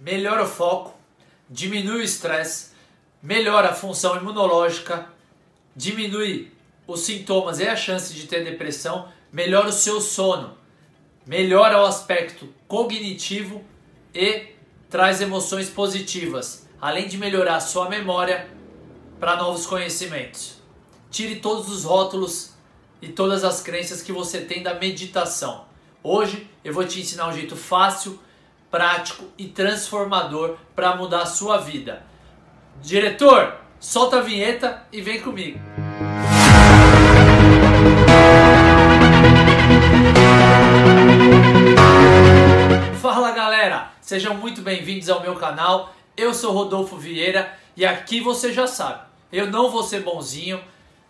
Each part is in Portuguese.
melhora o foco, diminui o estresse, melhora a função imunológica, diminui os sintomas e a chance de ter depressão, melhora o seu sono, melhora o aspecto cognitivo e traz emoções positivas, além de melhorar a sua memória para novos conhecimentos. Tire todos os rótulos e todas as crenças que você tem da meditação. Hoje eu vou te ensinar um jeito fácil, prático e transformador para mudar a sua vida. Diretor, solta a vinheta e vem comigo. Fala galera, sejam muito bem-vindos ao meu canal. Eu sou Rodolfo Vieira e aqui você já sabe, eu não vou ser bonzinho,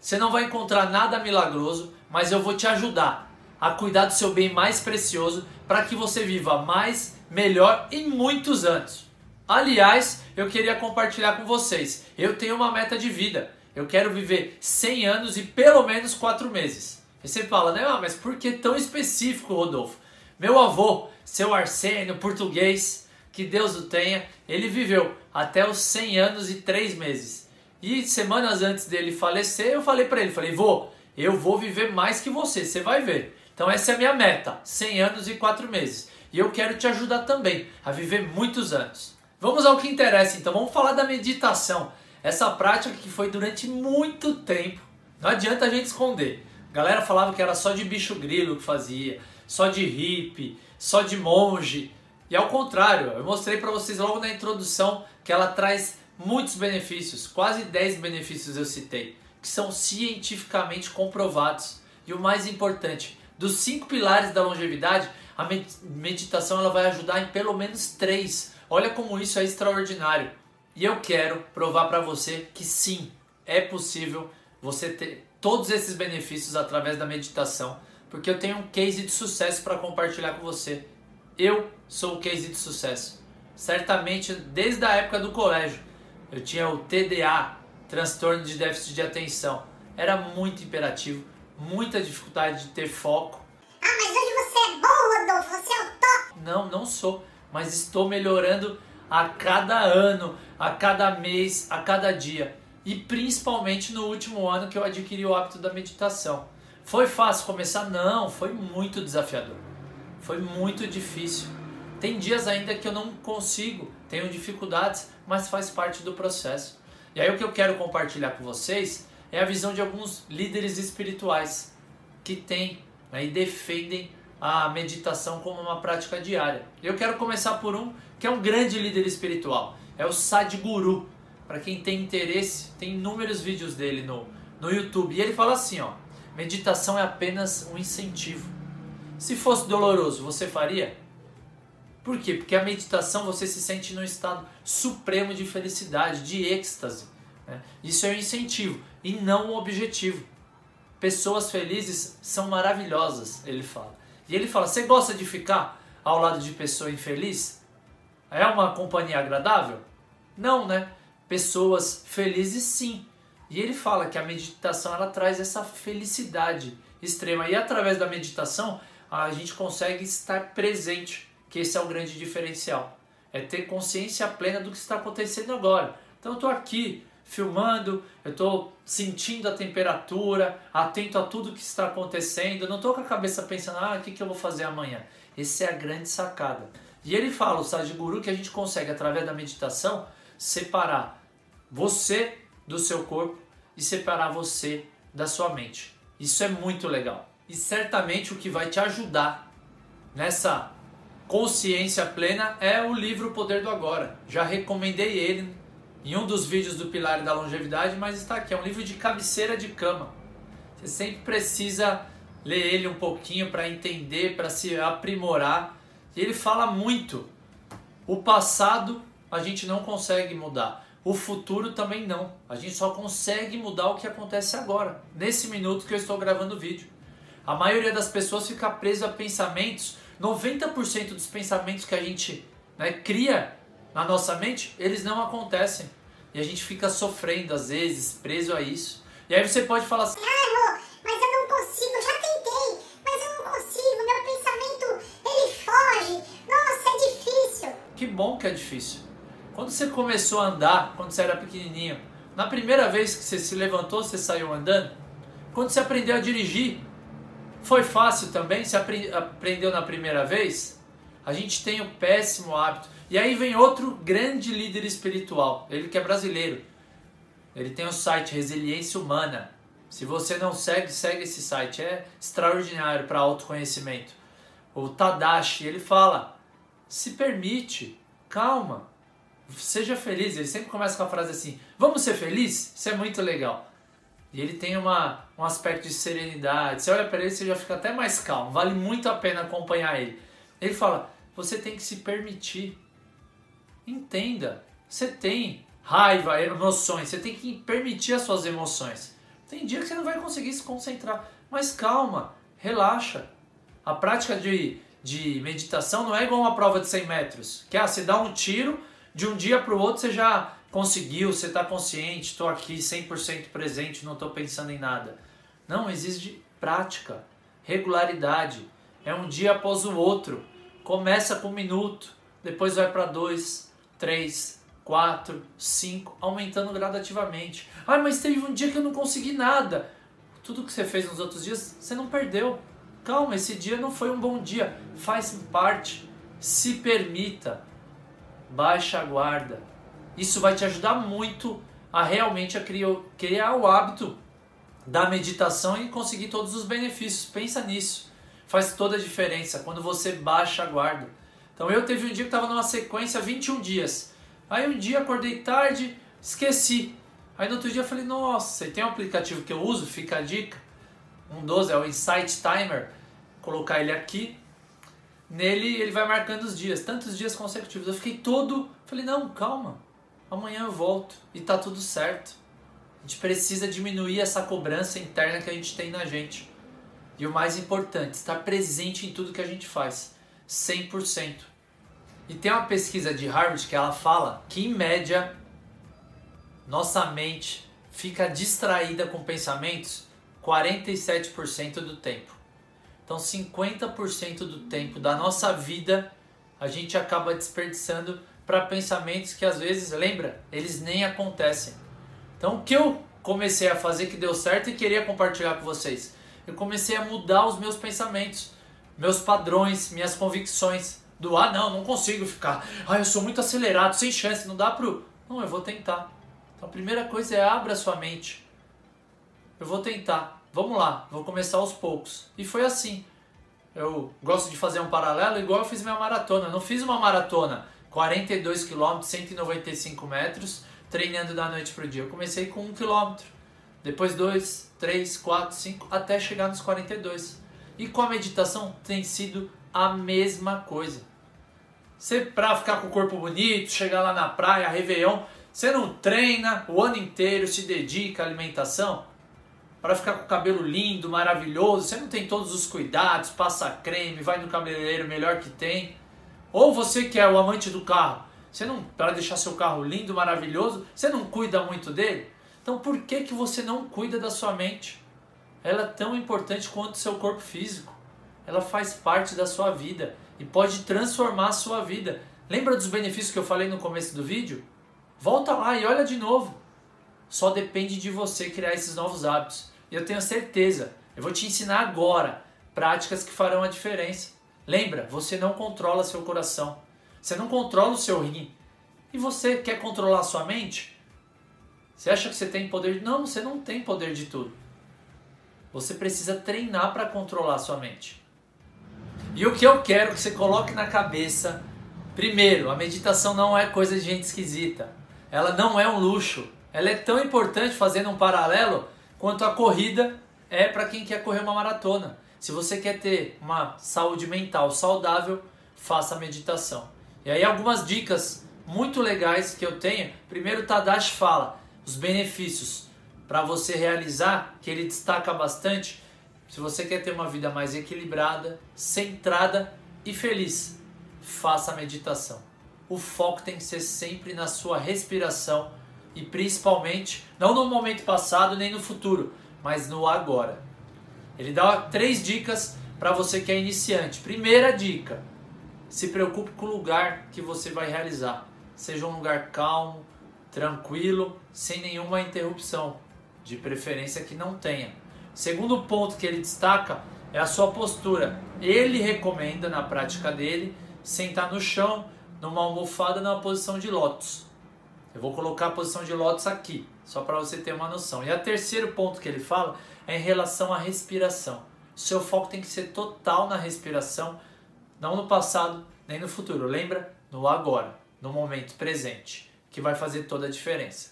você não vai encontrar nada milagroso, mas eu vou te ajudar a cuidar do seu bem mais precioso para que você viva mais, melhor e muitos anos. Aliás, eu queria compartilhar com vocês. Eu tenho uma meta de vida. Eu quero viver 100 anos e pelo menos 4 meses. E você fala, né? Mas por que tão específico, Rodolfo? Meu avô, seu Arsênio, português, que Deus o tenha, ele viveu até os 100 anos e 3 meses. E semanas antes dele falecer, eu falei para ele, falei, vô, eu vou viver mais que você, você vai ver. Então essa é a minha meta, 100 anos e 4 meses. E eu quero te ajudar também a viver muitos anos. Vamos ao que interessa então, vamos falar da meditação. Essa prática que foi durante muito tempo. Não adianta a gente esconder. A galera falava que era só de bicho grilo que fazia, só de hippie, só de monge. E ao contrário, eu mostrei para vocês logo na introdução que ela traz muitos benefícios, quase 10 benefícios eu citei, que são cientificamente comprovados. E o mais importante, dos cinco pilares da longevidade, a meditação ela vai ajudar em pelo menos três. Olha como isso é extraordinário. E eu quero provar para você que sim, é possível você ter todos esses benefícios através da meditação, porque eu tenho um case de sucesso para compartilhar com você. Eu sou o case de sucesso. Certamente desde a época do colégio eu tinha o TDA, transtorno de déficit de atenção. Era muito imperativo, muita dificuldade de ter foco. Ah, mas hoje você é bom, Rodolfo, você é o top. Não, não sou, mas estou melhorando a cada ano, a cada mês, a cada dia. E principalmente no último ano que eu adquiri o hábito da meditação. Foi fácil começar? Não, foi muito desafiador. Foi muito difícil. Tem dias ainda que eu não consigo, tenho dificuldades, mas faz parte do processo. E aí o que eu quero compartilhar com vocês é a visão de alguns líderes espirituais que têm né, e defendem a meditação como uma prática diária. Eu quero começar por um que é um grande líder espiritual, é o Sadhguru. Para quem tem interesse, tem inúmeros vídeos dele no, no YouTube. E ele fala assim, ó, meditação é apenas um incentivo. Se fosse doloroso, você faria? Por quê? Porque a meditação você se sente num estado supremo de felicidade, de êxtase. Né? Isso é um incentivo e não um objetivo. Pessoas felizes são maravilhosas, ele fala. E ele fala: você gosta de ficar ao lado de pessoa infeliz? É uma companhia agradável? Não, né? Pessoas felizes sim. E ele fala que a meditação ela traz essa felicidade extrema. E através da meditação a gente consegue estar presente que esse é o grande diferencial. É ter consciência plena do que está acontecendo agora. Então eu estou aqui filmando, eu estou sentindo a temperatura, atento a tudo que está acontecendo, não estou com a cabeça pensando, ah, o que, que eu vou fazer amanhã? Essa é a grande sacada. E ele fala, o Sadhguru, que a gente consegue, através da meditação, separar você do seu corpo e separar você da sua mente. Isso é muito legal. E certamente o que vai te ajudar nessa consciência plena é o livro Poder do Agora. Já recomendei ele em um dos vídeos do Pilar da Longevidade, mas está aqui. É um livro de cabeceira de cama. Você sempre precisa ler ele um pouquinho para entender, para se aprimorar. E ele fala muito. O passado a gente não consegue mudar. O futuro também não. A gente só consegue mudar o que acontece agora, nesse minuto que eu estou gravando o vídeo. A maioria das pessoas fica presa a pensamentos 90% dos pensamentos que a gente né, cria na nossa mente, eles não acontecem. E a gente fica sofrendo, às vezes, preso a isso. E aí você pode falar assim: Ah, mas eu não consigo, já tentei, mas eu não consigo, meu pensamento ele foge. Nossa, é difícil. Que bom que é difícil. Quando você começou a andar, quando você era pequenininho, na primeira vez que você se levantou, você saiu andando? Quando você aprendeu a dirigir, foi fácil também? Você aprendeu na primeira vez? A gente tem o péssimo hábito. E aí vem outro grande líder espiritual, ele que é brasileiro. Ele tem o site Resiliência Humana. Se você não segue, segue esse site. É extraordinário para autoconhecimento. O Tadashi, ele fala: se permite, calma, seja feliz. Ele sempre começa com a frase assim: vamos ser felizes? Isso é muito legal. E ele tem uma, um aspecto de serenidade. Você olha para ele, você já fica até mais calmo. Vale muito a pena acompanhar ele. Ele fala: você tem que se permitir. Entenda, você tem raiva, emoções, você tem que permitir as suas emoções. Tem dia que você não vai conseguir se concentrar, mas calma, relaxa. A prática de, de meditação não é igual uma prova de 100 metros, que ah, você dá um tiro, de um dia para o outro você já conseguiu, você está consciente, estou aqui 100% presente, não estou pensando em nada. Não, existe prática, regularidade. É um dia após o outro. Começa com um minuto, depois vai para dois, três, quatro, cinco, aumentando gradativamente. Ah, mas teve um dia que eu não consegui nada. Tudo que você fez nos outros dias, você não perdeu. Calma, esse dia não foi um bom dia. Faz parte. Se permita. Baixa a guarda. Isso vai te ajudar muito a realmente a criar, criar o hábito da meditação e conseguir todos os benefícios. Pensa nisso. Faz toda a diferença quando você baixa a guarda. Então eu teve um dia que estava numa sequência 21 dias. Aí um dia acordei tarde, esqueci. Aí no outro dia eu falei, nossa, e tem um aplicativo que eu uso, fica a dica. Um 12 é o Insight Timer. Colocar ele aqui. Nele ele vai marcando os dias, tantos dias consecutivos. Eu fiquei todo, falei, não, calma amanhã eu volto e tá tudo certo. A gente precisa diminuir essa cobrança interna que a gente tem na gente. E o mais importante, estar presente em tudo que a gente faz, 100%. E tem uma pesquisa de Harvard que ela fala que em média nossa mente fica distraída com pensamentos 47% do tempo. Então 50% do tempo da nossa vida a gente acaba desperdiçando para pensamentos que às vezes, lembra, eles nem acontecem. Então, o que eu comecei a fazer que deu certo e queria compartilhar com vocês? Eu comecei a mudar os meus pensamentos, meus padrões, minhas convicções. Do ah, não, não consigo ficar. Ah, eu sou muito acelerado, sem chance, não dá pro. Não, eu vou tentar. Então, a primeira coisa é abra sua mente. Eu vou tentar. Vamos lá, vou começar aos poucos. E foi assim. Eu gosto de fazer um paralelo igual eu fiz minha maratona. Eu não fiz uma maratona 42 km, 195 metros, treinando da noite para o dia. Eu comecei com 1 km, depois 2, 3, 4, 5, até chegar nos 42. E com a meditação tem sido a mesma coisa. Você, para ficar com o corpo bonito, chegar lá na praia, Réveillon, você não treina o ano inteiro, se dedica à alimentação, para ficar com o cabelo lindo, maravilhoso, você não tem todos os cuidados, passa creme, vai no cabeleireiro melhor que tem. Ou você que é o amante do carro, você não para deixar seu carro lindo, maravilhoso, você não cuida muito dele? Então por que que você não cuida da sua mente? Ela é tão importante quanto o seu corpo físico. Ela faz parte da sua vida e pode transformar a sua vida. Lembra dos benefícios que eu falei no começo do vídeo? Volta lá e olha de novo. Só depende de você criar esses novos hábitos. E eu tenho certeza, eu vou te ensinar agora práticas que farão a diferença. Lembra, você não controla seu coração. Você não controla o seu rim. E você quer controlar sua mente? Você acha que você tem poder? Não, você não tem poder de tudo. Você precisa treinar para controlar sua mente. E o que eu quero que você coloque na cabeça, primeiro, a meditação não é coisa de gente esquisita. Ela não é um luxo. Ela é tão importante fazendo um paralelo quanto a corrida é para quem quer correr uma maratona. Se você quer ter uma saúde mental saudável, faça meditação. E aí algumas dicas muito legais que eu tenho. Primeiro, Tadashi fala os benefícios para você realizar, que ele destaca bastante. Se você quer ter uma vida mais equilibrada, centrada e feliz, faça a meditação. O foco tem que ser sempre na sua respiração e principalmente, não no momento passado nem no futuro, mas no agora. Ele dá três dicas para você que é iniciante. Primeira dica: se preocupe com o lugar que você vai realizar. Seja um lugar calmo, tranquilo, sem nenhuma interrupção, de preferência que não tenha. Segundo ponto que ele destaca é a sua postura. Ele recomenda na prática dele sentar no chão, numa almofada, numa posição de lótus. Eu vou colocar a posição de lótus aqui, só para você ter uma noção. E o terceiro ponto que ele fala é em relação à respiração. Seu foco tem que ser total na respiração, não no passado nem no futuro. Lembra? No agora, no momento presente, que vai fazer toda a diferença.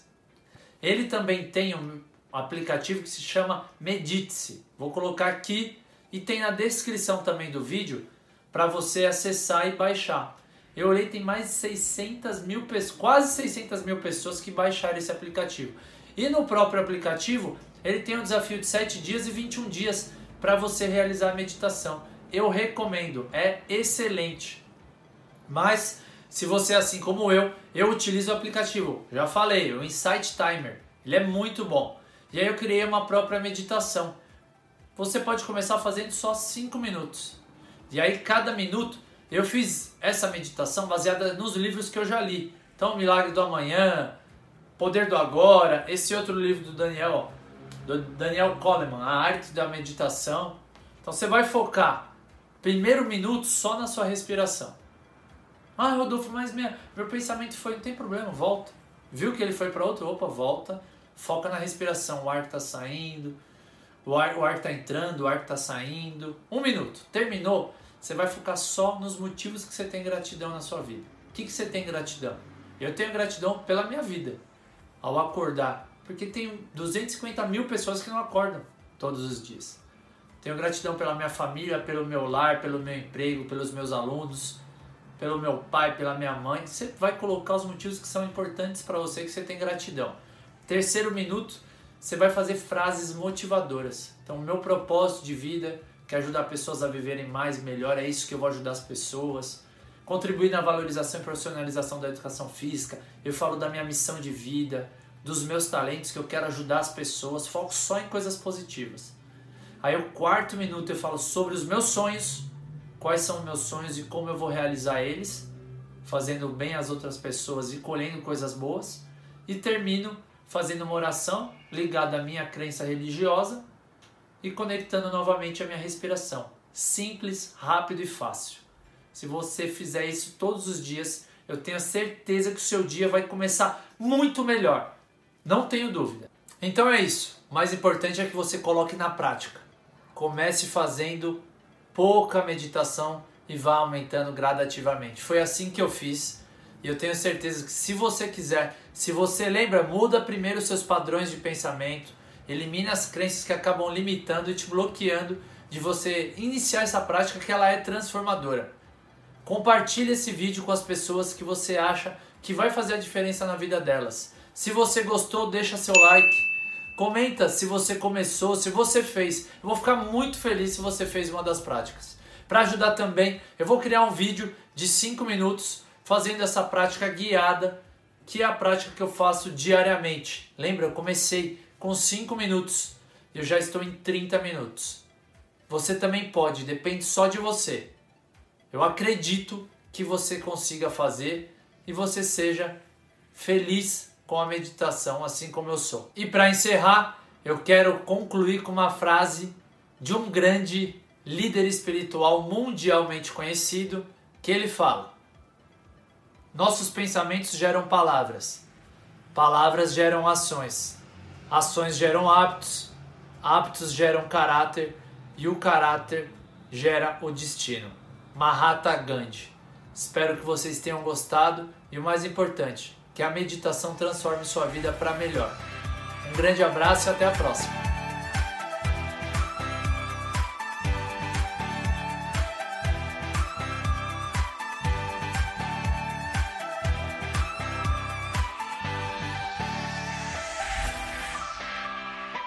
Ele também tem um aplicativo que se chama Medite-se. Vou colocar aqui e tem na descrição também do vídeo para você acessar e baixar. Eu olhei, tem mais de 600 mil pessoas, quase 600 mil pessoas que baixaram esse aplicativo. E no próprio aplicativo, ele tem um desafio de 7 dias e 21 dias para você realizar a meditação. Eu recomendo, é excelente. Mas, se você assim como eu, eu utilizo o aplicativo. Já falei, o Insight Timer. Ele é muito bom. E aí eu criei uma própria meditação. Você pode começar fazendo só 5 minutos. E aí, cada minuto, eu fiz essa meditação baseada nos livros que eu já li. Então, Milagre do Amanhã, Poder do Agora, esse outro livro do Daniel, do Daniel Coleman, A Arte da Meditação. Então, você vai focar primeiro minuto só na sua respiração. Ah, Rodolfo, mas minha, meu pensamento foi, não tem problema, volta. Viu que ele foi para outro? Opa, volta. Foca na respiração, o ar está saindo, o ar, o ar está entrando, o ar está saindo. Um minuto, terminou. Você vai focar só nos motivos que você tem gratidão na sua vida. O que, que você tem gratidão? Eu tenho gratidão pela minha vida, ao acordar. Porque tem 250 mil pessoas que não acordam todos os dias. Tenho gratidão pela minha família, pelo meu lar, pelo meu emprego, pelos meus alunos, pelo meu pai, pela minha mãe. Você vai colocar os motivos que são importantes para você que você tem gratidão. Terceiro minuto, você vai fazer frases motivadoras. Então, o meu propósito de vida que é ajudar pessoas a viverem mais melhor, é isso que eu vou ajudar as pessoas. Contribuir na valorização e profissionalização da educação física. Eu falo da minha missão de vida, dos meus talentos, que eu quero ajudar as pessoas. Foco só em coisas positivas. Aí, o quarto minuto, eu falo sobre os meus sonhos, quais são meus sonhos e como eu vou realizar eles, fazendo bem às outras pessoas e colhendo coisas boas. E termino fazendo uma oração ligada à minha crença religiosa e conectando novamente a minha respiração. Simples, rápido e fácil. Se você fizer isso todos os dias, eu tenho certeza que o seu dia vai começar muito melhor. Não tenho dúvida. Então é isso. O mais importante é que você coloque na prática. Comece fazendo pouca meditação e vá aumentando gradativamente. Foi assim que eu fiz. E eu tenho certeza que se você quiser, se você lembra, muda primeiro seus padrões de pensamento, Elimine as crenças que acabam limitando e te bloqueando de você iniciar essa prática que ela é transformadora. Compartilhe esse vídeo com as pessoas que você acha que vai fazer a diferença na vida delas. Se você gostou, deixa seu like. Comenta se você começou, se você fez. Eu vou ficar muito feliz se você fez uma das práticas. Para ajudar também, eu vou criar um vídeo de 5 minutos fazendo essa prática guiada, que é a prática que eu faço diariamente. Lembra, eu comecei com 5 minutos. Eu já estou em 30 minutos. Você também pode, depende só de você. Eu acredito que você consiga fazer e você seja feliz com a meditação, assim como eu sou. E para encerrar, eu quero concluir com uma frase de um grande líder espiritual mundialmente conhecido, que ele fala: Nossos pensamentos geram palavras, palavras geram ações Ações geram hábitos, hábitos geram caráter e o caráter gera o destino. Mahatma Gandhi. Espero que vocês tenham gostado e o mais importante, que a meditação transforme sua vida para melhor. Um grande abraço e até a próxima.